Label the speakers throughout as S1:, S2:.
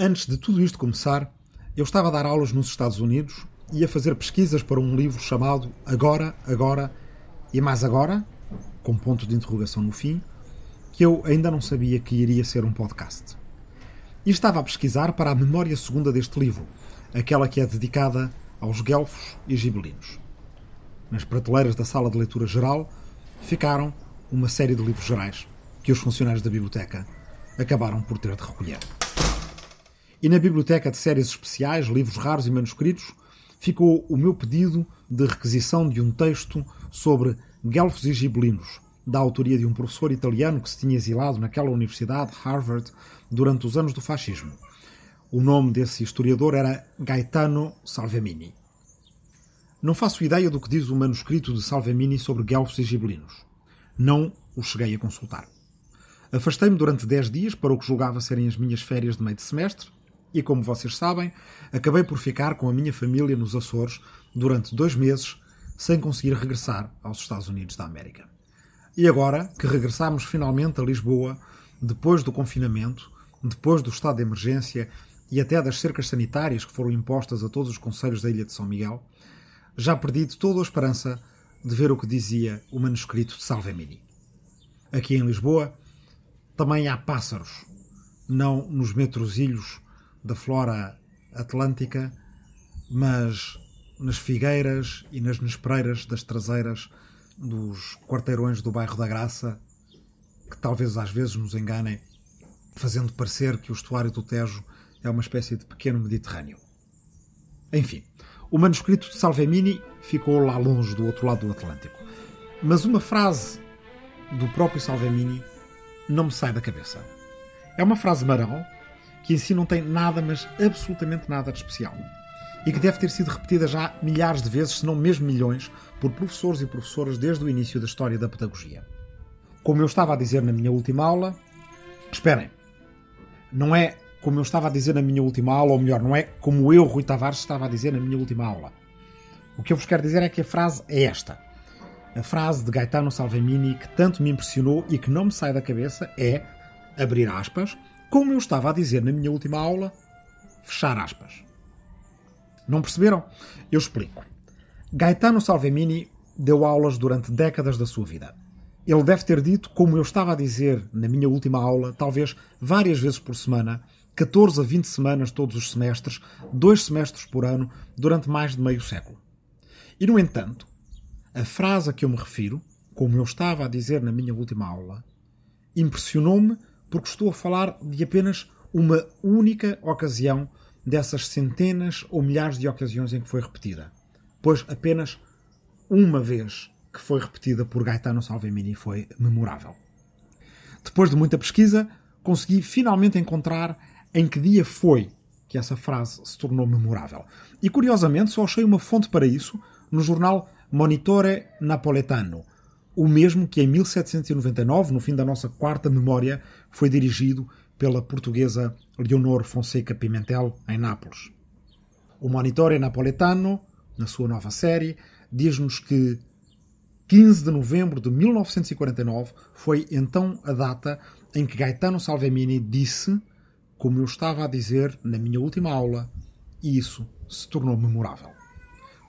S1: Antes de tudo isto começar, eu estava a dar aulas nos Estados Unidos e a fazer pesquisas para um livro chamado Agora, Agora e Mais Agora, com ponto de interrogação no fim, que eu ainda não sabia que iria ser um podcast. E estava a pesquisar para a memória segunda deste livro, aquela que é dedicada aos guelfos e gibelinos. Nas prateleiras da sala de leitura geral ficaram uma série de livros gerais que os funcionários da biblioteca acabaram por ter de recolher. E na biblioteca de séries especiais, livros raros e manuscritos, ficou o meu pedido de requisição de um texto sobre guelfos e gibelinos, da autoria de um professor italiano que se tinha exilado naquela universidade, Harvard, durante os anos do fascismo. O nome desse historiador era Gaetano Salvemini. Não faço ideia do que diz o manuscrito de Salvemini sobre guelfos e gibelinos. Não o cheguei a consultar. Afastei-me durante dez dias para o que julgava serem as minhas férias de meio de semestre e, como vocês sabem, acabei por ficar com a minha família nos Açores durante dois meses sem conseguir regressar aos Estados Unidos da América. E agora que regressamos finalmente a Lisboa, depois do confinamento, depois do estado de emergência e até das cercas sanitárias que foram impostas a todos os conselhos da Ilha de São Miguel, já perdi toda a esperança de ver o que dizia o manuscrito de Salvemini. Aqui em Lisboa também há pássaros, não nos metrosilhos da flora atlântica, mas nas figueiras e nas nespereiras das traseiras dos quarteirões do bairro da Graça, que talvez às vezes nos enganem, fazendo parecer que o estuário do Tejo é uma espécie de pequeno Mediterrâneo. Enfim, o manuscrito de Salvemini ficou lá longe do outro lado do Atlântico. Mas uma frase do próprio Salvemini não me sai da cabeça. É uma frase marão que em si não tem nada, mas absolutamente nada de especial. E que deve ter sido repetida já milhares de vezes, se não mesmo milhões, por professores e professoras desde o início da história da pedagogia. Como eu estava a dizer na minha última aula, esperem, não é como eu estava a dizer na minha última aula, ou melhor, não é como eu, Rui Tavares, estava a dizer na minha última aula. O que eu vos quero dizer é que a frase é esta. A frase de Gaetano Salvemini que tanto me impressionou e que não me sai da cabeça é, abrir aspas, como eu estava a dizer na minha última aula, fechar aspas. Não perceberam? Eu explico. Gaetano Salvemini deu aulas durante décadas da sua vida. Ele deve ter dito, como eu estava a dizer na minha última aula, talvez várias vezes por semana, 14 a 20 semanas todos os semestres, dois semestres por ano, durante mais de meio século. E, no entanto, a frase a que eu me refiro, como eu estava a dizer na minha última aula, impressionou-me porque estou a falar de apenas uma única ocasião dessas centenas ou milhares de ocasiões em que foi repetida. Pois apenas uma vez que foi repetida por Gaetano Salvemini foi memorável. Depois de muita pesquisa, consegui finalmente encontrar em que dia foi que essa frase se tornou memorável. E curiosamente só achei uma fonte para isso no jornal Monitore Napoletano, o mesmo que em 1799, no fim da nossa quarta memória, foi dirigido pela portuguesa Leonor Fonseca Pimentel em Nápoles. O Monitore Napoletano, na sua nova série, diz-nos que 15 de novembro de 1949 foi então a data em que Gaetano Salvemini disse como eu estava a dizer na minha última aula, e isso se tornou memorável.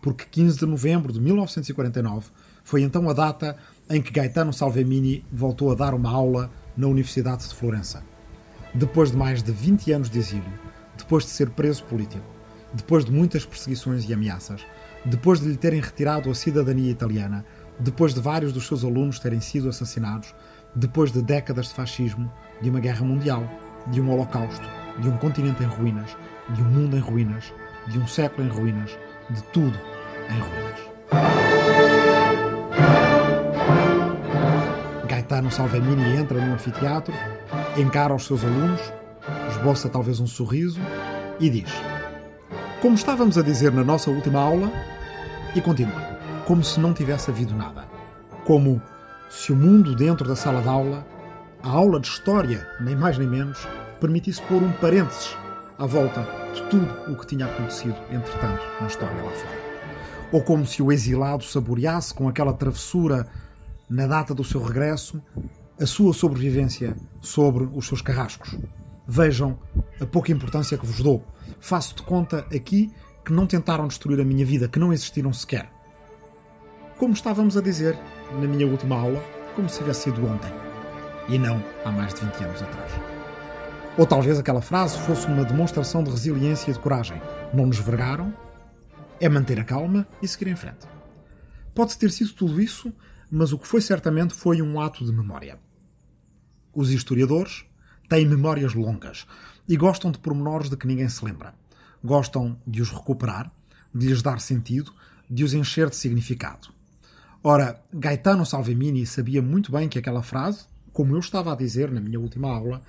S1: Porque 15 de novembro de 1949 foi então a data em que Gaetano Salvemini voltou a dar uma aula na Universidade de Florença. Depois de mais de 20 anos de exílio, depois de ser preso político, depois de muitas perseguições e ameaças, depois de lhe terem retirado a cidadania italiana, depois de vários dos seus alunos terem sido assassinados, depois de décadas de fascismo, de uma guerra mundial, de um holocausto, de um continente em ruínas, de um mundo em ruínas, de um século em ruínas, de tudo em ruínas. Gaetano Salvemini entra no anfiteatro, encara os seus alunos, esboça talvez um sorriso e diz: Como estávamos a dizer na nossa última aula, e continua, como se não tivesse havido nada. Como se o mundo dentro da sala de aula a aula de história, nem mais nem menos, permitisse pôr um parênteses à volta de tudo o que tinha acontecido, entretanto, na história lá fora. Ou como se o exilado saboreasse com aquela travessura na data do seu regresso a sua sobrevivência sobre os seus carrascos. Vejam a pouca importância que vos dou. Faço de conta aqui que não tentaram destruir a minha vida, que não existiram sequer. Como estávamos a dizer na minha última aula, como se tivesse sido ontem e não há mais de 20 anos atrás. Ou talvez aquela frase fosse uma demonstração de resiliência e de coragem. Não nos vergaram, é manter a calma e seguir em frente. Pode ter sido tudo isso, mas o que foi certamente foi um ato de memória. Os historiadores têm memórias longas e gostam de pormenores de que ninguém se lembra. Gostam de os recuperar, de lhes dar sentido, de os encher de significado. Ora, Gaetano Salvemini sabia muito bem que aquela frase, como eu estava a dizer na minha última aula,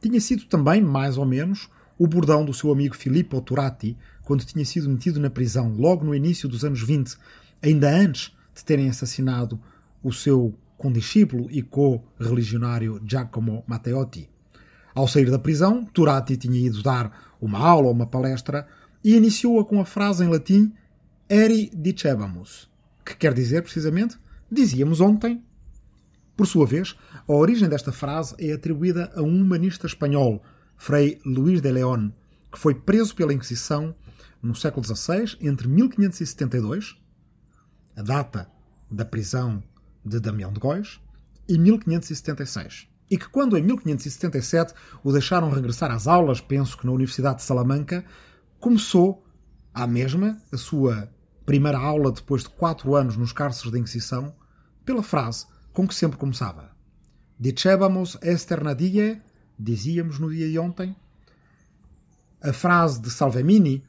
S1: tinha sido também, mais ou menos, o bordão do seu amigo Filippo Turati quando tinha sido metido na prisão logo no início dos anos 20, ainda antes de terem assassinado o seu condiscípulo e co-religionário Giacomo Matteotti. Ao sair da prisão, Turati tinha ido dar uma aula ou uma palestra e iniciou-a com a frase em latim Eri dicebamus, que quer dizer precisamente dizíamos ontem. Por sua vez, a origem desta frase é atribuída a um humanista espanhol, Frei Luís de León, que foi preso pela Inquisição no século XVI, entre 1572, a data da prisão de Damião de Góis, e 1576. E que, quando em 1577 o deixaram regressar às aulas, penso que na Universidade de Salamanca, começou à mesma a sua primeira aula depois de quatro anos nos cárceres da Inquisição, pela frase com que sempre começava: Dicebamos ester na die, dizíamos no dia de ontem. A frase de Salvemini,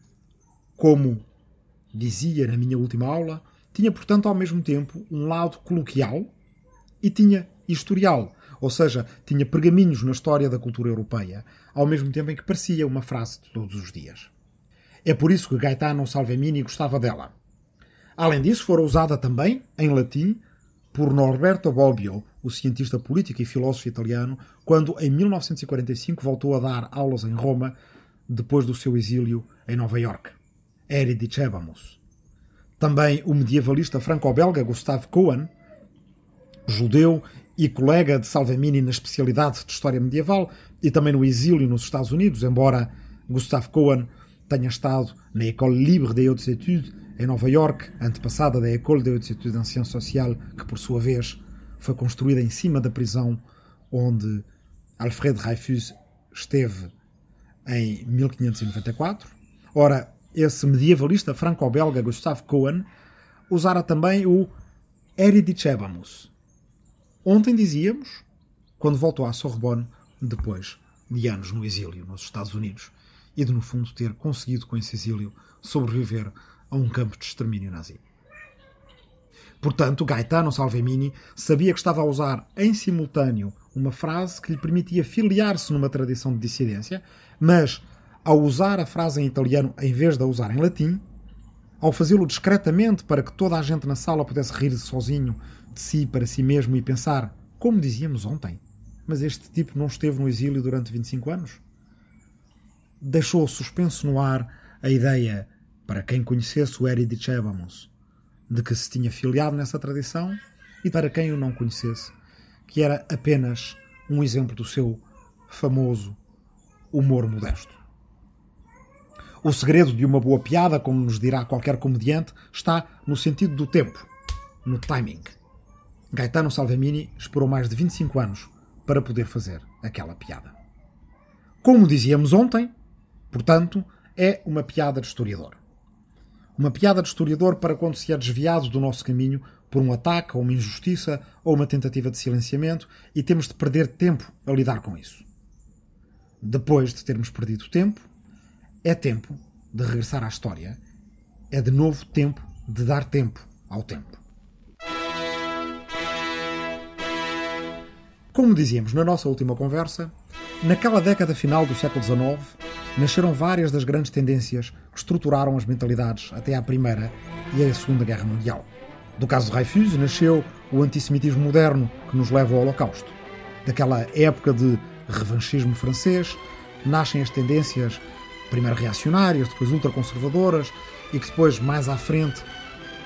S1: como dizia na minha última aula, tinha, portanto, ao mesmo tempo um lado coloquial e tinha historial, ou seja, tinha pergaminhos na história da cultura europeia, ao mesmo tempo em que parecia uma frase de todos os dias. É por isso que Gaetano Salvemini gostava dela. Além disso, fora usada também, em latim, por Norberto Bobbio, o cientista político e filósofo italiano, quando em 1945 voltou a dar aulas em Roma depois do seu exílio em Nova York. Eri dicebamos. Também o medievalista franco-belga Gustave Cohen, judeu e colega de Salvemini na especialidade de História Medieval e também no exílio nos Estados Unidos, embora Gustave Cohen tenha estado na École Libre des Hautes Études em Nova York, antepassada da École des Hautes Sociales, que por sua vez foi construída em cima da prisão onde Alfred Dreyfus esteve em 1594. Ora, esse medievalista franco-belga Gustave Cohen usara também o Eridicebamus. Ontem dizíamos, quando voltou à Sorbonne, depois de anos no exílio nos Estados Unidos e de, no fundo, ter conseguido com esse exílio sobreviver a um campo de extermínio nazi. Portanto, Gaetano Salvemini sabia que estava a usar em simultâneo uma frase que lhe permitia filiar-se numa tradição de dissidência, mas ao usar a frase em italiano em vez de a usar em latim, ao fazê-lo discretamente para que toda a gente na sala pudesse rir sozinho de si para si mesmo e pensar, como dizíamos ontem, mas este tipo não esteve no exílio durante 25 anos? Deixou suspenso no ar a ideia, para quem conhecesse o Eri Dicebamos, de que se tinha filiado nessa tradição e para quem o não conhecesse, que era apenas um exemplo do seu famoso humor modesto. O segredo de uma boa piada, como nos dirá qualquer comediante, está no sentido do tempo, no timing. Gaetano Salvemini esperou mais de 25 anos para poder fazer aquela piada. Como dizíamos ontem, portanto, é uma piada de historiador. Uma piada de historiador para quando se é desviado do nosso caminho por um ataque, ou uma injustiça, ou uma tentativa de silenciamento e temos de perder tempo a lidar com isso. Depois de termos perdido tempo, é tempo de regressar à história. É de novo tempo de dar tempo ao tempo. Como dizíamos na nossa última conversa, naquela década final do século XIX nasceram várias das grandes tendências que estruturaram as mentalidades até à Primeira e à Segunda Guerra Mundial. Do caso de Dreyfus nasceu o antissemitismo moderno que nos leva ao Holocausto. Daquela época de revanchismo francês nascem as tendências primeiro reacionárias, depois ultraconservadoras e que depois, mais à frente,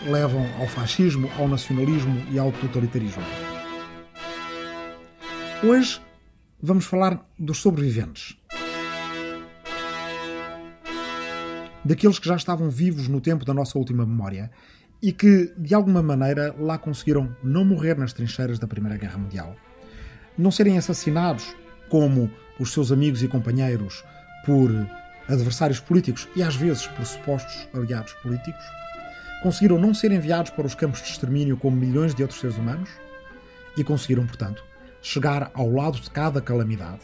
S1: levam ao fascismo, ao nacionalismo e ao totalitarismo. Hoje vamos falar dos sobreviventes. Daqueles que já estavam vivos no tempo da nossa última memória e que, de alguma maneira, lá conseguiram não morrer nas trincheiras da Primeira Guerra Mundial, não serem assassinados como os seus amigos e companheiros por adversários políticos e às vezes por supostos aliados políticos, conseguiram não ser enviados para os campos de extermínio como milhões de outros seres humanos e conseguiram, portanto, chegar ao lado de cada calamidade,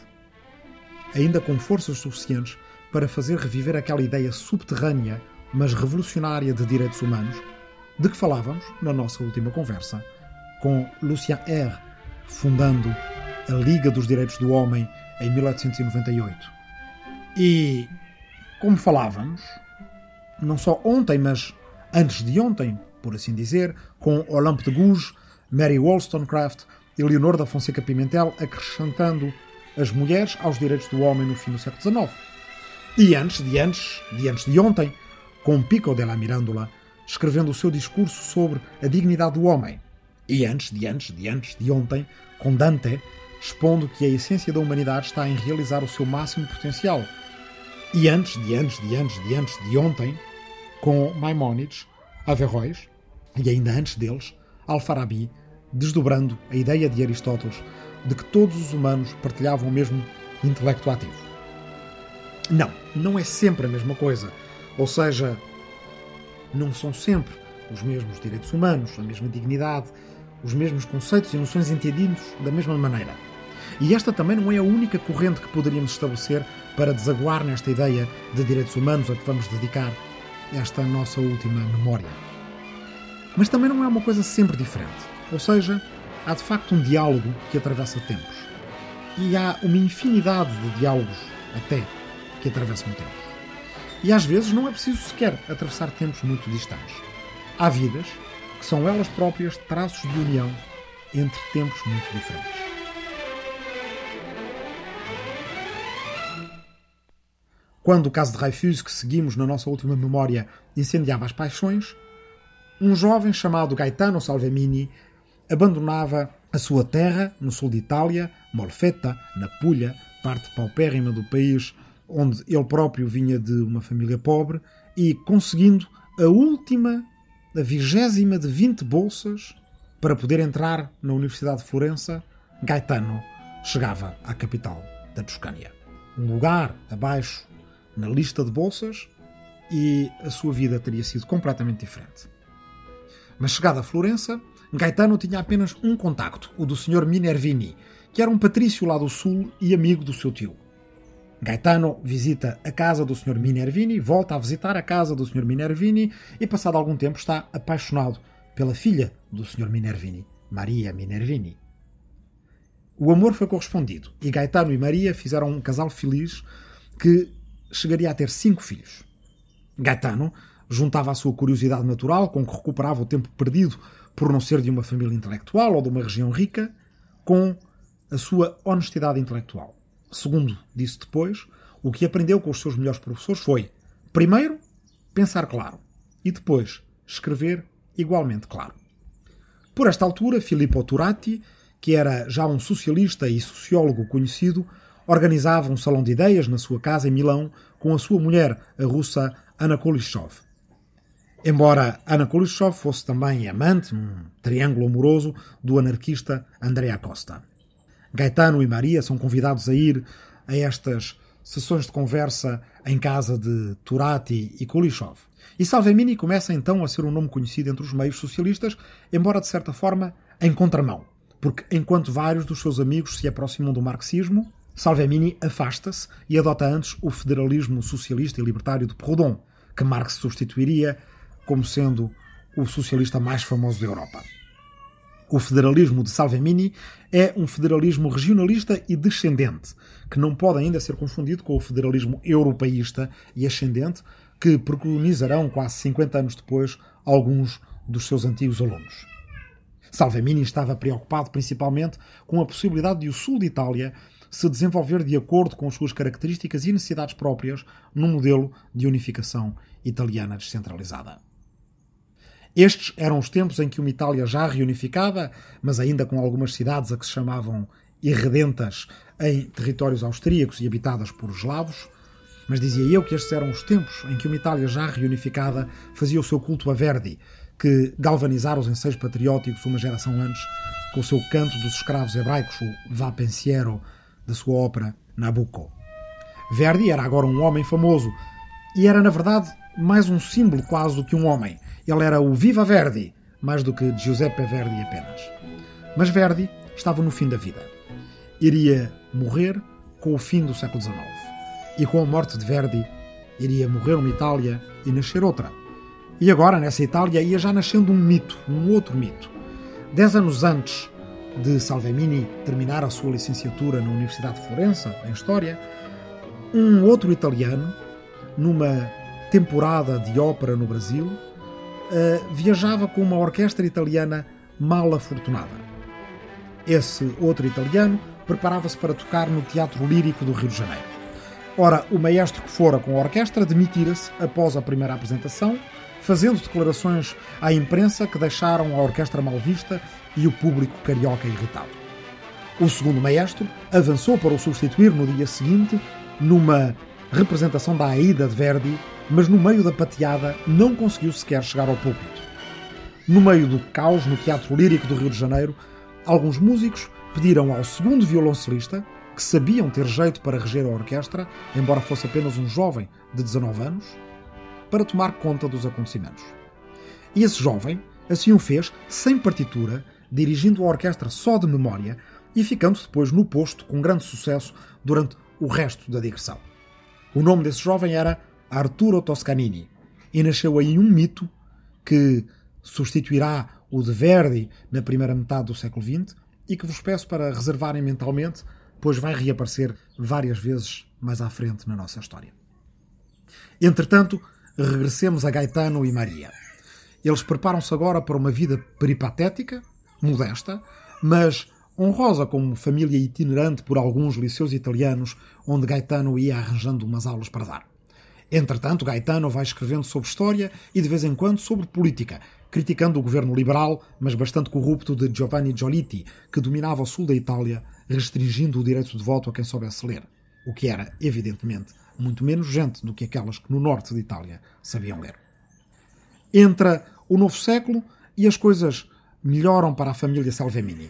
S1: ainda com forças suficientes para fazer reviver aquela ideia subterrânea, mas revolucionária de direitos humanos, de que falávamos na nossa última conversa com Lucien R., fundando a Liga dos Direitos do Homem em 1898. E, como falávamos, não só ontem, mas antes de ontem, por assim dizer, com Olympe de Gouges, Mary Wollstonecraft e Leonor da Fonseca Pimentel acrescentando as mulheres aos direitos do homem no fim do século XIX. E antes de antes, de antes de ontem, com Pico della Mirandola, escrevendo o seu discurso sobre a dignidade do homem. E antes de antes de antes de ontem, com Dante, expondo que a essência da humanidade está em realizar o seu máximo potencial. E antes de antes de antes de antes de ontem, com Maimónides, Averroes, e ainda antes deles, Al-Farabi, desdobrando a ideia de Aristóteles de que todos os humanos partilhavam o mesmo intelecto ativo. Não, não é sempre a mesma coisa. Ou seja, não são sempre os mesmos direitos humanos, a mesma dignidade, os mesmos conceitos e noções entendidos da mesma maneira. E esta também não é a única corrente que poderíamos estabelecer para desaguar nesta ideia de direitos humanos a que vamos dedicar esta nossa última memória. Mas também não é uma coisa sempre diferente. Ou seja, há de facto um diálogo que atravessa tempos. E há uma infinidade de diálogos, até, que atravessam tempos. E às vezes não é preciso sequer atravessar tempos muito distantes. Há vidas que são elas próprias traços de união entre tempos muito diferentes. Quando o caso de Dreyfus, que seguimos na nossa última memória, incendiava as paixões, um jovem chamado Gaetano Salvemini abandonava a sua terra no sul de Itália, Molfetta, na Puglia, parte paupérrima do país onde ele próprio vinha de uma família pobre, e conseguindo a última, a vigésima de 20 bolsas para poder entrar na Universidade de Florença, Gaetano chegava à capital da Toscânia. Um lugar abaixo na lista de bolsas e a sua vida teria sido completamente diferente. Mas chegada a Florença, Gaetano tinha apenas um contacto, o do Sr. Minervini, que era um patrício lá do sul e amigo do seu tio. Gaetano visita a casa do Sr. Minervini, volta a visitar a casa do Sr. Minervini e, passado algum tempo, está apaixonado pela filha do Sr. Minervini, Maria Minervini. O amor foi correspondido e Gaetano e Maria fizeram um casal feliz que chegaria a ter cinco filhos. Gaetano juntava a sua curiosidade natural, com que recuperava o tempo perdido por não ser de uma família intelectual ou de uma região rica, com a sua honestidade intelectual. Segundo disse depois, o que aprendeu com os seus melhores professores foi, primeiro, pensar claro e depois escrever igualmente claro. Por esta altura, Filippo Turati, que era já um socialista e sociólogo conhecido, organizava um salão de ideias na sua casa em Milão com a sua mulher, a russa Anna Kulishov. Embora Anna Kulishov fosse também amante, um triângulo amoroso, do anarquista Andrea Costa. Gaetano e Maria são convidados a ir a estas sessões de conversa em casa de Turati e Kulishov. E Salvemini começa então a ser um nome conhecido entre os meios socialistas, embora de certa forma em contramão, porque enquanto vários dos seus amigos se aproximam do marxismo, Salvemini afasta-se e adota antes o federalismo socialista e libertário de Proudhon, que Marx substituiria como sendo o socialista mais famoso da Europa. O federalismo de Salvemini é um federalismo regionalista e descendente, que não pode ainda ser confundido com o federalismo europeísta e ascendente que preconizarão quase 50 anos depois alguns dos seus antigos alunos. Salvemini estava preocupado principalmente com a possibilidade de o sul de Itália se desenvolver de acordo com as suas características e necessidades próprias num modelo de unificação italiana descentralizada. Estes eram os tempos em que uma Itália já reunificada, mas ainda com algumas cidades a que se chamavam irredentas em territórios austríacos e habitadas por eslavos, Mas dizia eu que estes eram os tempos em que uma Itália já reunificada fazia o seu culto a Verdi, que galvanizara os enseios patrióticos uma geração antes, com o seu canto dos escravos hebraicos, o Va Pensiero, da sua ópera Nabucco. Verdi era agora um homem famoso e era, na verdade, mais um símbolo quase do que um homem. Ele era o Viva Verdi, mais do que Giuseppe Verdi apenas. Mas Verdi estava no fim da vida. Iria morrer com o fim do século XIX. E com a morte de Verdi, iria morrer uma Itália e nascer outra. E agora, nessa Itália, ia já nascendo um mito, um outro mito. Dez anos antes de Salvemini terminar a sua licenciatura na Universidade de Florença, em História, um outro italiano, numa temporada de ópera no Brasil, uh, viajava com uma orquestra italiana mal afortunada. Esse outro italiano preparava-se para tocar no Teatro Lírico do Rio de Janeiro. Ora, o maestro que fora com a orquestra demitira-se após a primeira apresentação, fazendo declarações à imprensa que deixaram a orquestra mal vista e o público carioca irritado. O segundo maestro avançou para o substituir no dia seguinte, numa representação da Aida de Verdi, mas no meio da pateada não conseguiu sequer chegar ao púlpito. No meio do caos no Teatro Lírico do Rio de Janeiro, alguns músicos pediram ao segundo violoncelista, que sabiam ter jeito para reger a orquestra, embora fosse apenas um jovem de 19 anos, para tomar conta dos acontecimentos. E esse jovem assim o fez, sem partitura, dirigindo a orquestra só de memória e ficando depois no posto com grande sucesso durante o resto da digressão. O nome desse jovem era Arturo Toscanini e nasceu aí um mito que substituirá o de Verdi na primeira metade do século XX e que vos peço para reservarem mentalmente, pois vai reaparecer várias vezes mais à frente na nossa história. Entretanto, regressemos a Gaetano e Maria. Eles preparam-se agora para uma vida peripatética, modesta, mas honrosa como família itinerante por alguns liceus italianos, onde Gaetano ia arranjando umas aulas para dar. Entretanto, Gaetano vai escrevendo sobre história e de vez em quando sobre política, criticando o governo liberal, mas bastante corrupto, de Giovanni Giolitti, que dominava o sul da Itália, restringindo o direito de voto a quem soubesse ler, o que era, evidentemente, muito menos gente do que aquelas que no norte de Itália sabiam ler. Entra o novo século e as coisas melhoram para a família Salvemini.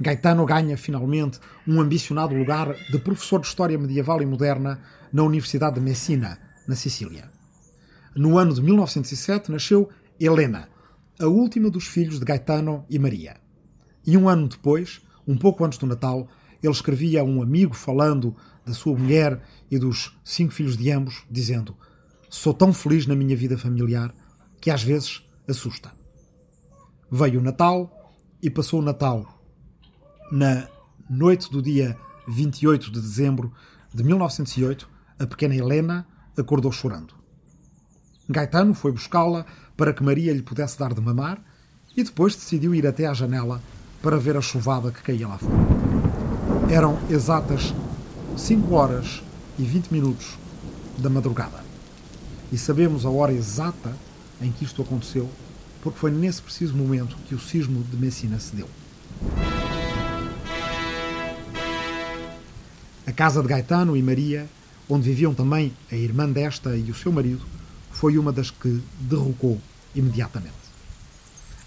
S1: Gaetano ganha finalmente um ambicionado lugar de professor de História Medieval e Moderna na Universidade de Messina, na Sicília. No ano de 1907 nasceu Helena, a última dos filhos de Gaetano e Maria. E um ano depois, um pouco antes do Natal, ele escrevia a um amigo falando da sua mulher e dos cinco filhos de ambos, dizendo: Sou tão feliz na minha vida familiar que às vezes assusta. Veio o Natal e passou o Natal. Na noite do dia 28 de dezembro de 1908, a pequena Helena acordou chorando. Gaetano foi buscá-la para que Maria lhe pudesse dar de mamar e depois decidiu ir até à janela para ver a chuvada que caía lá fora. Eram exatas 5 horas e 20 minutos da madrugada. E sabemos a hora exata em que isto aconteceu, porque foi nesse preciso momento que o sismo de Messina se deu. A casa de Gaetano e Maria, onde viviam também a irmã desta e o seu marido, foi uma das que derrocou imediatamente.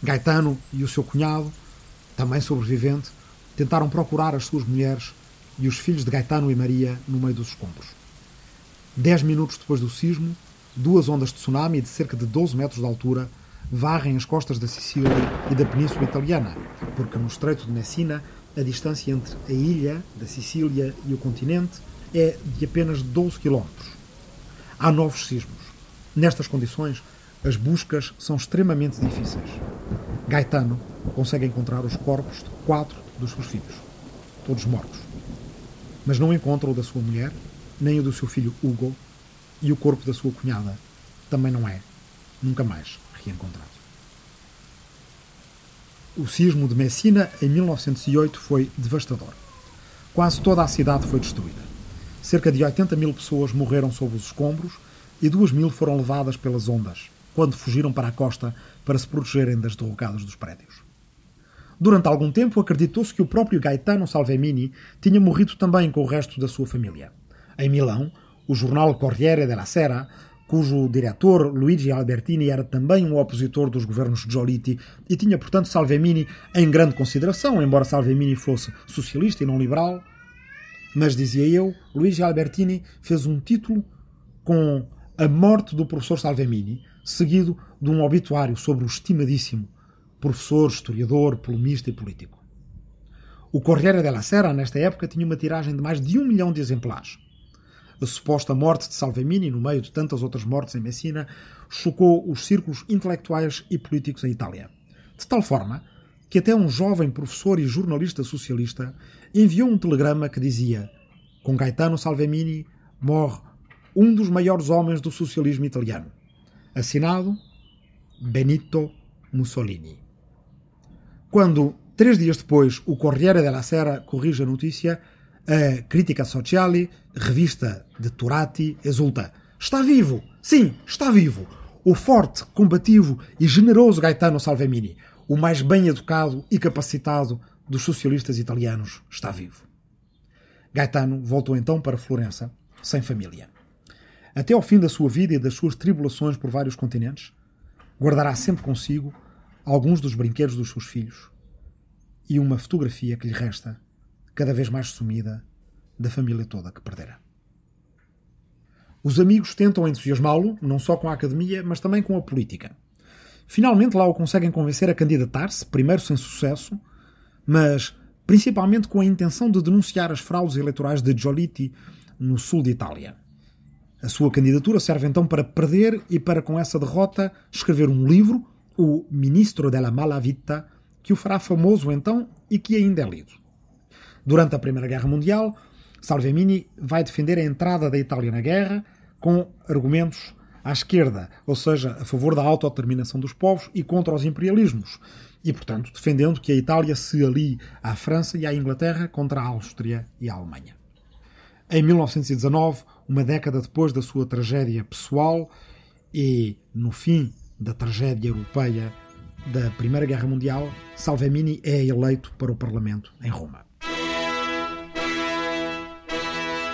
S1: Gaetano e o seu cunhado, também sobrevivente, tentaram procurar as suas mulheres e os filhos de Gaetano e Maria no meio dos escombros. Dez minutos depois do sismo, duas ondas de tsunami de cerca de 12 metros de altura varrem as costas da Sicília e da Península Italiana, porque no Estreito de Messina a distância entre a ilha da Sicília e o continente é de apenas 12 quilómetros. Há novos sismos. Nestas condições, as buscas são extremamente difíceis. Gaetano consegue encontrar os corpos de quatro dos seus filhos, todos mortos. Mas não encontra o da sua mulher, nem o do seu filho Hugo, e o corpo da sua cunhada também não é, nunca mais, reencontrado. O sismo de Messina, em 1908, foi devastador. Quase toda a cidade foi destruída. Cerca de 80 mil pessoas morreram sob os escombros e duas mil foram levadas pelas ondas, quando fugiram para a costa para se protegerem das derrocadas dos prédios. Durante algum tempo acreditou-se que o próprio Gaetano Salvemini tinha morrido também com o resto da sua família. Em Milão, o jornal Corriere della Sera, cujo diretor Luigi Albertini era também um opositor dos governos Giolitti e tinha, portanto, Salvemini em grande consideração, embora Salvemini fosse socialista e não liberal. Mas, dizia eu, Luigi Albertini fez um título com a morte do professor Salvemini, seguido de um obituário sobre o estimadíssimo professor, historiador, polemista e político. O Corriere della Sera, nesta época, tinha uma tiragem de mais de um milhão de exemplares. A suposta morte de Salvemini, no meio de tantas outras mortes em Messina, chocou os círculos intelectuais e políticos em Itália. De tal forma que até um jovem professor e jornalista socialista enviou um telegrama que dizia: Com Gaetano Salvemini morre um dos maiores homens do socialismo italiano. Assinado Benito Mussolini. Quando Três dias depois, o Corriere della Sera corrige a notícia. A Crítica Sociale, revista de Turati, exulta. Está vivo! Sim, está vivo! O forte, combativo e generoso Gaetano Salvemini, o mais bem educado e capacitado dos socialistas italianos, está vivo. Gaetano voltou então para Florença, sem família. Até ao fim da sua vida e das suas tribulações por vários continentes, guardará sempre consigo alguns dos brinquedos dos seus filhos, e uma fotografia que lhe resta, cada vez mais sumida, da família toda que perdera. Os amigos tentam entusiasmá-lo, não só com a academia, mas também com a política. Finalmente lá o conseguem convencer a candidatar-se, primeiro sem sucesso, mas principalmente com a intenção de denunciar as fraudes eleitorais de Giolitti no sul de Itália. A sua candidatura serve então para perder e para, com essa derrota, escrever um livro, o Ministro della Malavita, que o fará famoso então e que ainda é lido. Durante a Primeira Guerra Mundial, Salvemini vai defender a entrada da Itália na guerra com argumentos à esquerda, ou seja, a favor da autodeterminação dos povos e contra os imperialismos, e, portanto, defendendo que a Itália se alie à França e à Inglaterra contra a Áustria e a Alemanha. Em 1919, uma década depois da sua tragédia pessoal e no fim da tragédia europeia da Primeira Guerra Mundial, Salvemini é eleito para o Parlamento em Roma.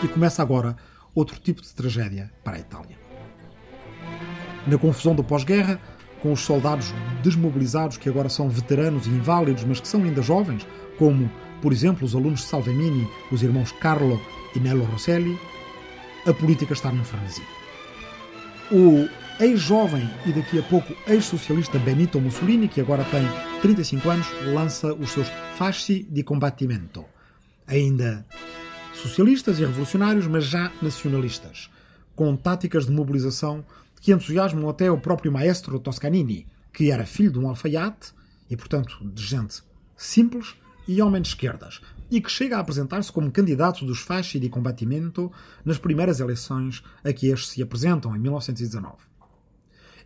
S1: E começa agora outro tipo de tragédia para a Itália. Na confusão do pós-guerra, com os soldados desmobilizados que agora são veteranos e inválidos, mas que são ainda jovens, como, por exemplo, os alunos de Salvemini, os irmãos Carlo e Nello Rosselli, a política está no frenesi. O ex-jovem e daqui a pouco ex-socialista Benito Mussolini, que agora tem 35 anos, lança os seus Fasci di Combattimento. Ainda socialistas e revolucionários, mas já nacionalistas, com táticas de mobilização que entusiasmam até o próprio maestro Toscanini, que era filho de um alfaiate e, portanto, de gente simples e homem de esquerdas, e que chega a apresentar-se como candidato dos Fasci di Combattimento nas primeiras eleições a que estes se apresentam, em 1919.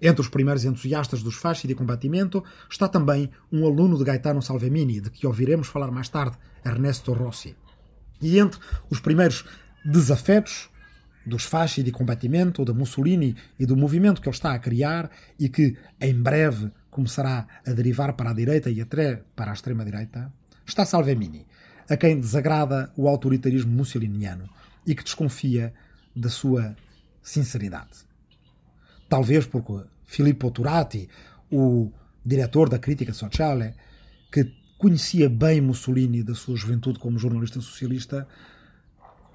S1: Entre os primeiros entusiastas dos fasci de combatimento está também um aluno de Gaetano Salvemini, de que ouviremos falar mais tarde, Ernesto Rossi. E entre os primeiros desafetos dos fasci de combatimento, de Mussolini e do movimento que ele está a criar e que em breve começará a derivar para a direita e até para a extrema-direita, está Salvemini, a quem desagrada o autoritarismo mussoliniano e que desconfia da sua sinceridade. Talvez porque Filippo Turati, o diretor da Crítica Sociale, que conhecia bem Mussolini da sua juventude como jornalista socialista,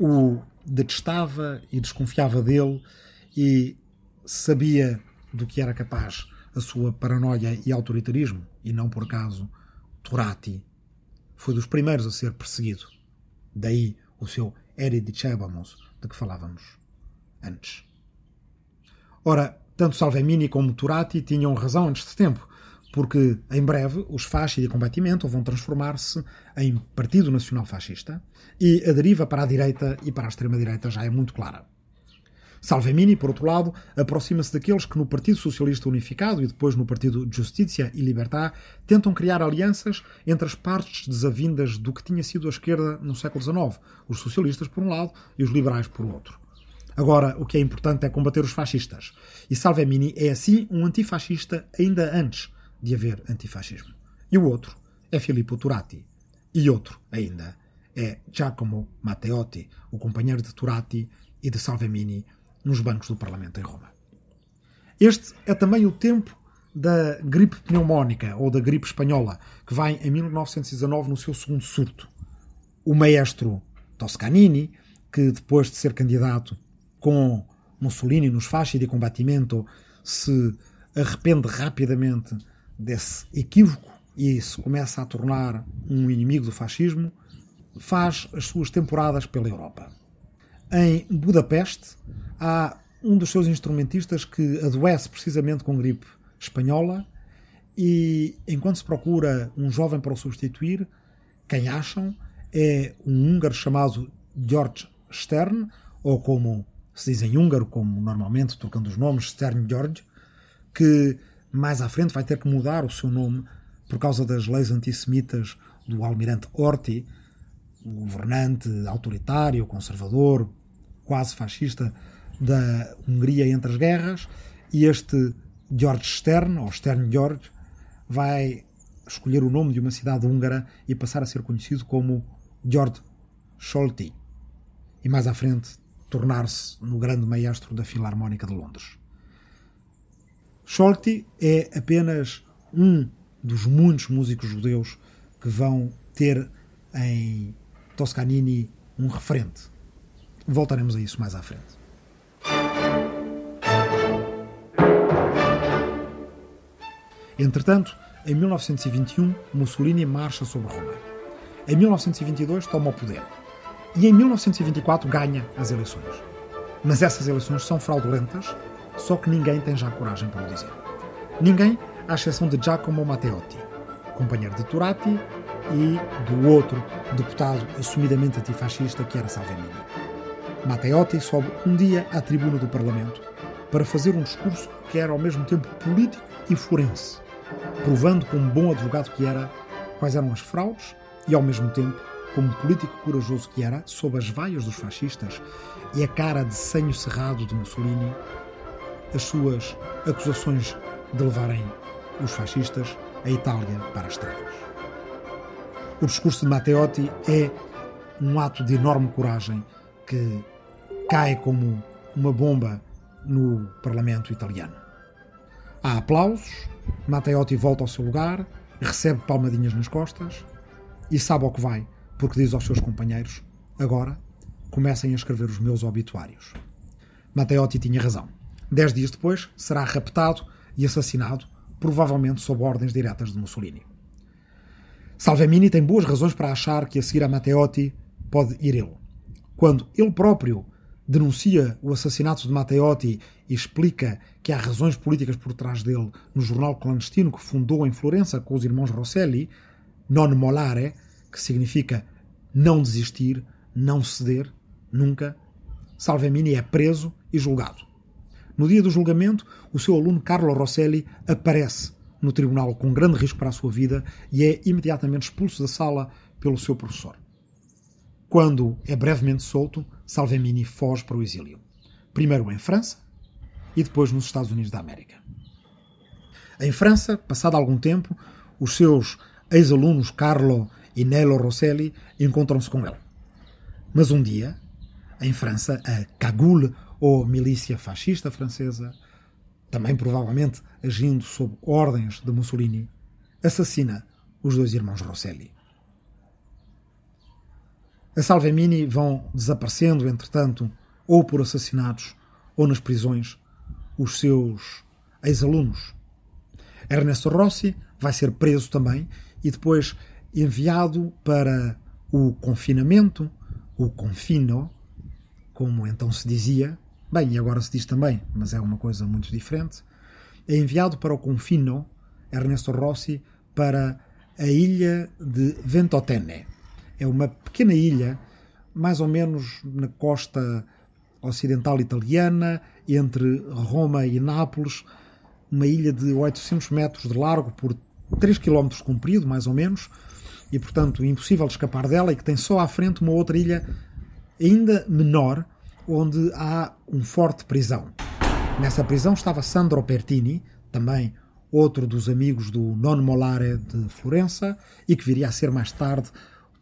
S1: o detestava e desconfiava dele e sabia do que era capaz a sua paranoia e autoritarismo, e não por acaso Turati foi dos primeiros a ser perseguido. Daí o seu Eri dicevamos, de que falávamos antes. Ora, tanto Salvemini como Turati tinham razão antes de tempo, porque em breve os fasci de combatimento vão transformar-se em Partido Nacional Fascista e a deriva para a direita e para a extrema-direita já é muito clara. Salvemini, por outro lado, aproxima-se daqueles que no Partido Socialista Unificado e depois no Partido Justiça e Libertà tentam criar alianças entre as partes desavindas do que tinha sido a esquerda no século XIX, os socialistas por um lado e os liberais por outro. Agora, o que é importante é combater os fascistas. E Salvemini é, assim, um antifascista ainda antes de haver antifascismo. E o outro é Filippo Turati. E outro, ainda, é Giacomo Matteotti, o companheiro de Turati e de Salvemini nos bancos do Parlamento em Roma. Este é também o tempo da gripe pneumónica ou da gripe espanhola, que vai em 1919 no seu segundo surto. O maestro Toscanini, que depois de ser candidato com Mussolini nos fasci de combatimento, se arrepende rapidamente desse equívoco e se começa a tornar um inimigo do fascismo, faz as suas temporadas pela Europa. Em Budapeste há um dos seus instrumentistas que adoece precisamente com gripe espanhola e enquanto se procura um jovem para o substituir, quem acham é um húngaro chamado George Stern, ou como se diz em húngaro, como normalmente trocando os nomes, Stern George, que mais à frente vai ter que mudar o seu nome por causa das leis antissemitas do almirante Horthy, o governante autoritário, conservador, quase fascista da Hungria entre as guerras, e este George Stern, ou Stern George, vai escolher o nome de uma cidade húngara e passar a ser conhecido como George Scholti. E mais à frente tornar-se no grande maestro da Filarmónica de Londres. Scholti é apenas um dos muitos músicos judeus que vão ter em Toscanini um referente. Voltaremos a isso mais à frente. Entretanto, em 1921, Mussolini marcha sobre Roma. Em 1922, toma o poder. E em 1924, ganha as eleições. Mas essas eleições são fraudulentas, só que ninguém tem já coragem para o dizer. Ninguém, à exceção de Giacomo Matteotti, companheiro de Turati e do outro deputado assumidamente antifascista que era Salvini. Matteotti sobe um dia à tribuna do Parlamento para fazer um discurso que era ao mesmo tempo político e forense provando como bom advogado que era quais eram as fraudes e, ao mesmo tempo, como político corajoso que era, sob as vaias dos fascistas e a cara de senho cerrado de Mussolini, as suas acusações de levarem os fascistas a Itália para as trevas. O discurso de Matteotti é um ato de enorme coragem que cai como uma bomba no Parlamento italiano. Há aplausos, Matteotti volta ao seu lugar, recebe palmadinhas nas costas e sabe ao que vai, porque diz aos seus companheiros: agora comecem a escrever os meus obituários. Matteotti tinha razão. Dez dias depois será raptado e assassinado, provavelmente sob ordens diretas de Mussolini. Salvemini tem boas razões para achar que a seguir a Matteotti pode ir ele. Quando ele próprio denuncia o assassinato de Matteotti e explica que há razões políticas por trás dele no jornal clandestino que fundou em Florença com os irmãos Rosselli, non molare, que significa não desistir, não ceder, nunca, Salvemini é preso e julgado. No dia do julgamento, o seu aluno Carlo Rosselli aparece no tribunal com grande risco para a sua vida e é imediatamente expulso da sala pelo seu professor. Quando é brevemente solto, Salvemini foge para o exílio. Primeiro em França e depois nos Estados Unidos da América. Em França, passado algum tempo, os seus ex-alunos Carlo e Nello Rosselli encontram-se com ele. Mas um dia, em França, a Cagoule, ou milícia fascista francesa, também provavelmente agindo sob ordens de Mussolini, assassina os dois irmãos Rosselli. A Salvemini vão desaparecendo, entretanto, ou por assassinatos ou nas prisões, os seus ex-alunos. Ernesto Rossi vai ser preso também e depois enviado para o confinamento, o confino, como então se dizia, bem, e agora se diz também, mas é uma coisa muito diferente, é enviado para o confino, Ernesto Rossi, para a ilha de Ventotene. É uma pequena ilha, mais ou menos na costa ocidental italiana, entre Roma e Nápoles, uma ilha de 800 metros de largo por 3 km comprido, mais ou menos, e portanto impossível de escapar dela, e que tem só à frente uma outra ilha ainda menor, onde há um forte prisão. Nessa prisão estava Sandro Pertini, também outro dos amigos do Non Molare de Florença, e que viria a ser mais tarde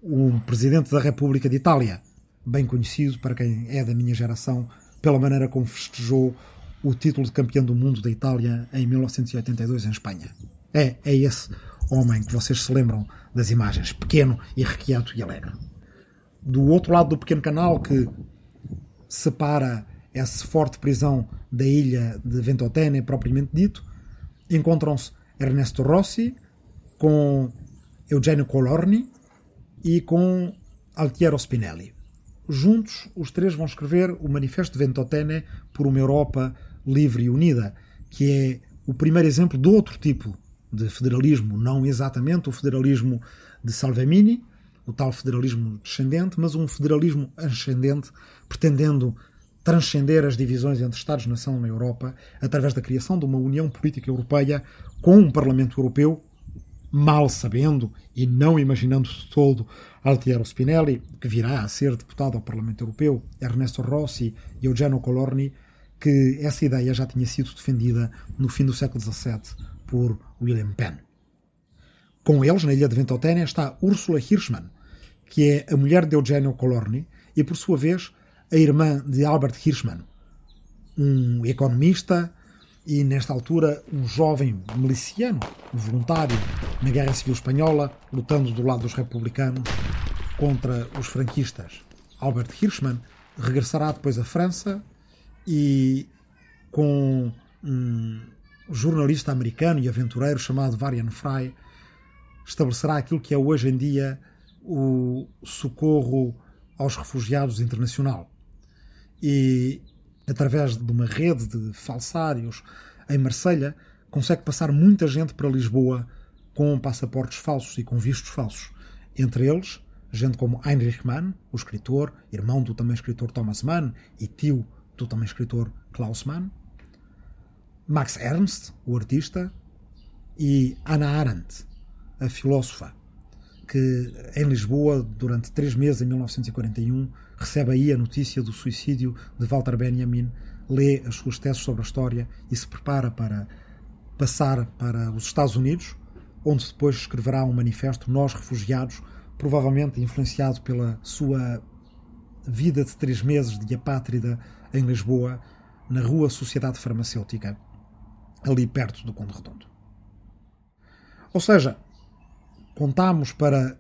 S1: o presidente da República de Itália, bem conhecido para quem é da minha geração, pela maneira como festejou o título de campeão do mundo da Itália em 1982 em Espanha. É, é esse homem que vocês se lembram das imagens, pequeno, irrequieto e alegre. Do outro lado do pequeno canal que separa essa forte prisão da ilha de Ventotene, propriamente dito, encontram-se Ernesto Rossi com Eugenio Colorni e com Altiero Spinelli. Juntos, os três vão escrever o Manifesto de Ventotene por uma Europa livre e unida, que é o primeiro exemplo de outro tipo de federalismo, não exatamente o federalismo de Salvemini, o tal federalismo descendente, mas um federalismo ascendente, pretendendo transcender as divisões entre Estados-nação na Europa através da criação de uma União Política Europeia com um Parlamento Europeu, mal sabendo e não imaginando de todo Altiero Spinelli, que virá a ser deputado ao Parlamento Europeu, Ernesto Rossi e Eugenio Colorni, que essa ideia já tinha sido defendida no fim do século XVII por William Penn. Com eles, na ilha de Ventotene, está Ursula Hirschman, que é a mulher de Eugenio Colorni e, por sua vez, a irmã de Albert Hirschman, um economista e, nesta altura, um jovem miliciano, voluntário na Guerra Civil Espanhola, lutando do lado dos republicanos contra os franquistas. Albert Hirschman regressará depois à França e, com um jornalista americano e aventureiro chamado Varian Fry, estabelecerá aquilo que é hoje em dia o socorro aos refugiados internacional e, através de uma rede de falsários em Marselha consegue passar muita gente para Lisboa com passaportes falsos e com vistos falsos. Entre eles, gente como Heinrich Mann, o escritor, irmão do também escritor Thomas Mann e tio do também escritor Klaus Mann, Max Ernst, o artista, e Anna Arendt, a filósofa, que em Lisboa, durante três meses, em 1941, recebe aí a notícia do suicídio de Walter Benjamin, lê as suas teses sobre a história e se prepara para passar para os Estados Unidos, onde depois escreverá um manifesto Nós Refugiados, provavelmente influenciado pela sua vida de três meses de apátrida em Lisboa, na Rua Sociedade Farmacêutica, ali perto do Conde Redondo. Ou seja, contamos para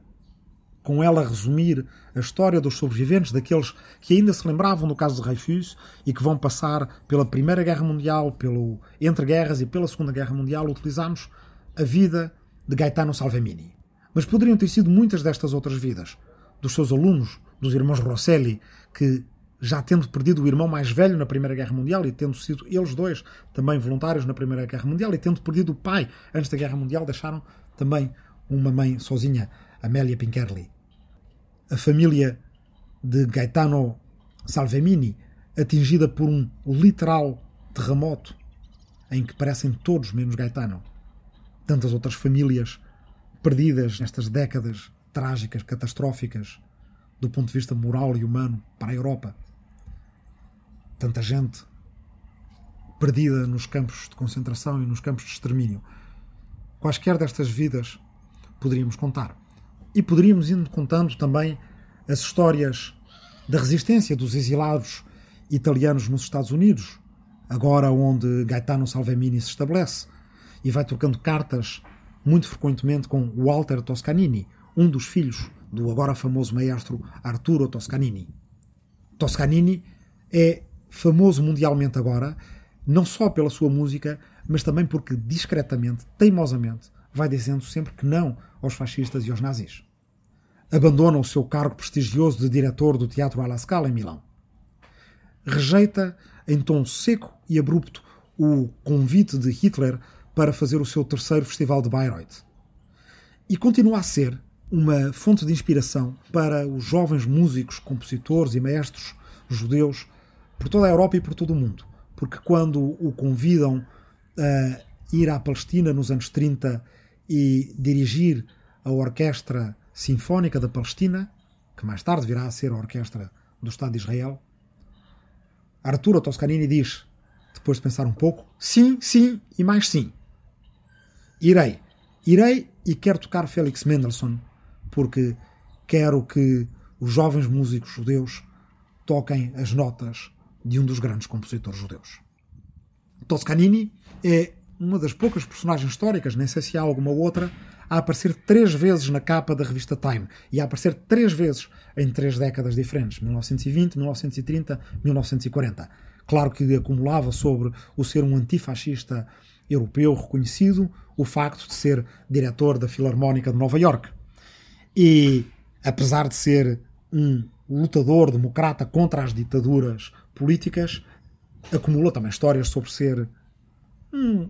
S1: com ela resumir a história dos sobreviventes, daqueles que ainda se lembravam do caso de Reifus e que vão passar pela Primeira Guerra Mundial, pelo entre guerras e pela Segunda Guerra Mundial, utilizamos a vida de Gaetano Salvemini. Mas poderiam ter sido muitas destas outras vidas, dos seus alunos, dos irmãos Rosselli, que já tendo perdido o irmão mais velho na Primeira Guerra Mundial e tendo sido eles dois também voluntários na Primeira Guerra Mundial e tendo perdido o pai antes da Guerra Mundial, deixaram também uma mãe sozinha, Amélia Pinkerley a família de Gaetano Salvemini, atingida por um literal terremoto, em que parecem todos menos Gaetano. Tantas outras famílias perdidas nestas décadas trágicas, catastróficas, do ponto de vista moral e humano, para a Europa. Tanta gente perdida nos campos de concentração e nos campos de extermínio. Quaisquer destas vidas poderíamos contar. E poderíamos ir contando também as histórias da resistência dos exilados italianos nos Estados Unidos, agora onde Gaetano Salvemini se estabelece, e vai trocando cartas muito frequentemente com Walter Toscanini, um dos filhos do agora famoso maestro Arturo Toscanini. Toscanini é famoso mundialmente agora, não só pela sua música, mas também porque discretamente, teimosamente, vai dizendo sempre que não aos fascistas e aos nazis. Abandona o seu cargo prestigioso de diretor do Teatro alla Scala em Milão. Rejeita, em tom seco e abrupto, o convite de Hitler para fazer o seu terceiro festival de Bayreuth. E continua a ser uma fonte de inspiração para os jovens músicos, compositores e maestros judeus por toda a Europa e por todo o mundo. Porque quando o convidam a ir à Palestina nos anos 30 e dirigir a Orquestra Sinfónica da Palestina, que mais tarde virá a ser a Orquestra do Estado de Israel, Arturo Toscanini diz, depois de pensar um pouco, sim, sim e mais sim. Irei. Irei e quero tocar Félix Mendelssohn, porque quero que os jovens músicos judeus toquem as notas de um dos grandes compositores judeus. Toscanini é uma das poucas personagens históricas, nem sei se há alguma outra, a aparecer três vezes na capa da revista Time e a aparecer três vezes em três décadas diferentes, 1920, 1930, 1940. Claro que acumulava sobre o ser um antifascista europeu reconhecido o facto de ser diretor da Filarmónica de Nova York. E, apesar de ser um lutador democrata contra as ditaduras políticas, acumula também histórias sobre ser um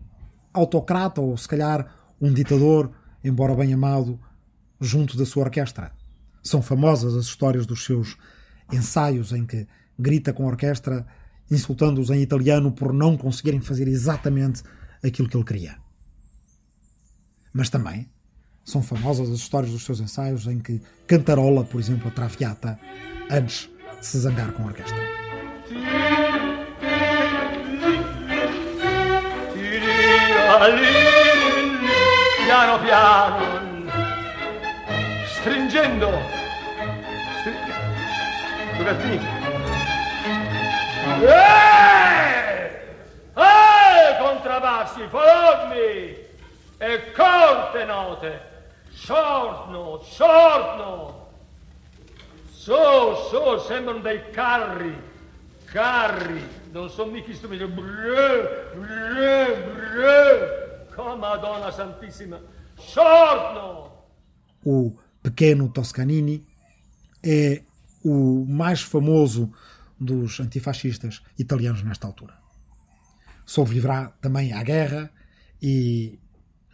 S1: autocrata ou, se calhar, um ditador embora bem amado, junto da sua orquestra. São famosas as histórias dos seus ensaios em que grita com a orquestra, insultando-os em italiano por não conseguirem fazer exatamente aquilo que ele queria. Mas também são famosas as histórias dos seus ensaios em que cantarola, por exemplo, a Traviata antes de se zangar com a orquestra. Piano piano, stringendo. Stringendo. Eeeh! Eeeh, contrabassi, formi e corte note. Sorno, sorno. So, so, sembrano dei carri, carri, non sono mica Madonna Santissima, sorno! O pequeno Toscanini é o mais famoso dos antifascistas italianos nesta altura. Sobreviverá também à guerra e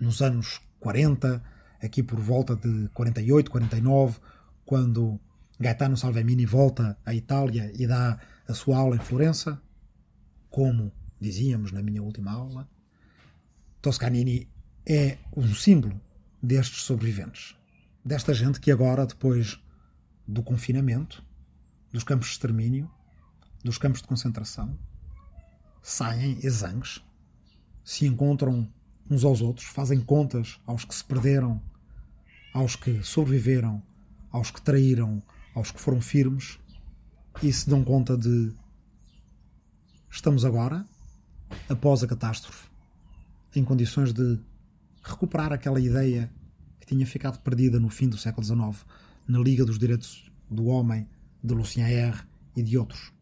S1: nos anos 40, aqui por volta de 48, 49, quando Gaetano Salvemini volta à Itália e dá a sua aula em Florença, como dizíamos na minha última aula, Toscanini é um símbolo destes sobreviventes. Desta gente que agora, depois do confinamento, dos campos de extermínio, dos campos de concentração, saem exangues, se encontram uns aos outros, fazem contas aos que se perderam, aos que sobreviveram, aos que traíram, aos que foram firmes e se dão conta de estamos agora, após a catástrofe, em condições de recuperar aquela ideia que tinha ficado perdida no fim do século XIX na Liga dos Direitos do Homem de Lucien R. e de outros.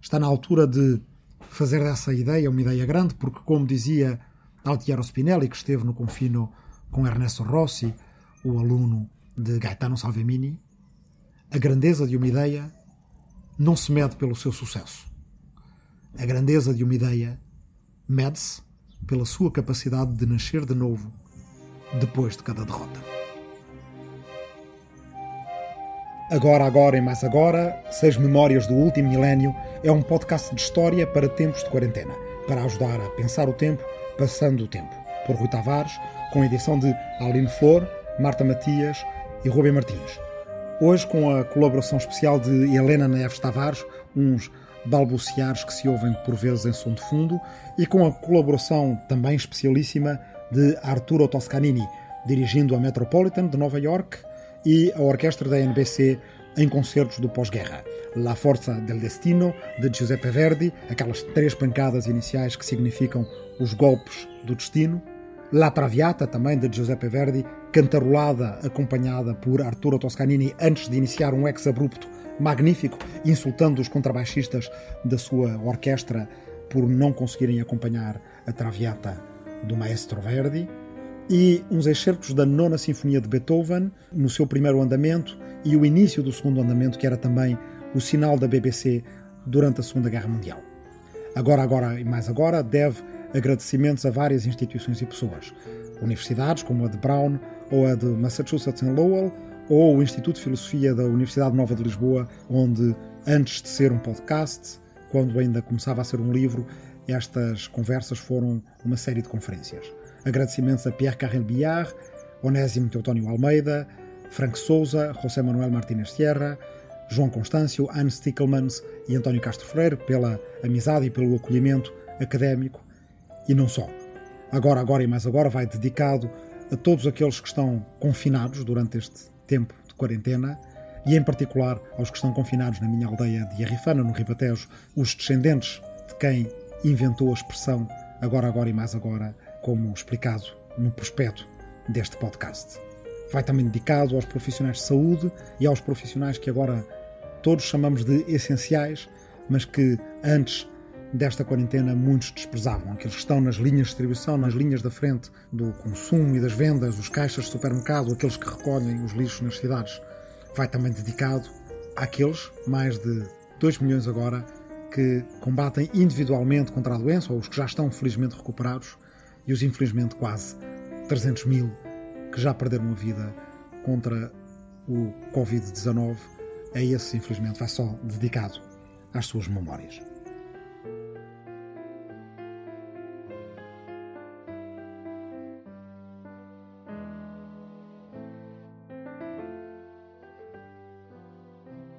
S1: Está na altura de fazer dessa ideia uma ideia grande, porque, como dizia Altiero Spinelli, que esteve no confino com Ernesto Rossi, o aluno de Gaetano Salvemini, a grandeza de uma ideia não se mede pelo seu sucesso. A grandeza de uma ideia mede-se pela sua capacidade de nascer de novo depois de cada derrota. Agora, agora e mais agora, Seis Memórias do Último Milénio é um podcast de história para tempos de quarentena, para ajudar a pensar o tempo, passando o tempo. Por Rui Tavares, com edição de Aline Flor, Marta Matias e Rubem Martins. Hoje com a colaboração especial de Helena Neves Tavares, uns balbuciares que se ouvem por vezes em som de fundo, e com a colaboração também especialíssima de Arturo Toscanini, dirigindo a Metropolitan de Nova York e a orquestra da NBC em concertos do pós-guerra. La Forza del Destino, de Giuseppe Verdi, aquelas três pancadas iniciais que significam os golpes do destino. La Traviata, também de Giuseppe Verdi, cantarolada acompanhada por Arturo Toscanini antes de iniciar um ex-abrupto magnífico, insultando os contrabaixistas da sua orquestra por não conseguirem acompanhar a Traviata do maestro Verdi, e uns excertos da Nona Sinfonia de Beethoven, no seu primeiro andamento, e o início do segundo andamento, que era também o sinal da BBC durante a Segunda Guerra Mundial. Agora, agora e mais agora, deve agradecimentos a várias instituições e pessoas. Universidades como a de Brown ou a de Massachusetts em Lowell, ou o Instituto de Filosofia da Universidade Nova de Lisboa, onde, antes de ser um podcast, quando ainda começava a ser um livro, estas conversas foram uma série de conferências. Agradecimentos a Pierre Carrel Billard, Onésimo Teotónio Almeida, Frank Souza, José Manuel Martínez Sierra, João Constâncio, Anne Stickelmans e António Castro Freire pela amizade e pelo acolhimento académico e não só. Agora, agora e mais agora vai dedicado a todos aqueles que estão confinados durante este tempo de quarentena e em particular aos que estão confinados na minha aldeia de Arrifana, no Ribatejo, os descendentes de quem inventou a expressão agora, agora e mais agora, como explicado no prospecto deste podcast. Vai também dedicado aos profissionais de saúde e aos profissionais que agora todos chamamos de essenciais, mas que antes desta quarentena muitos desprezavam. Aqueles que estão nas linhas de distribuição, nas linhas da frente do consumo e das vendas, os caixas de supermercado, aqueles que recolhem os lixos nas cidades. Vai também dedicado àqueles, mais de 2 milhões agora, que combatem individualmente contra a doença, ou os que já estão felizmente recuperados, e os infelizmente quase 300 mil que já perderam a vida contra o Covid-19. A esse, infelizmente, vai só dedicado às suas memórias.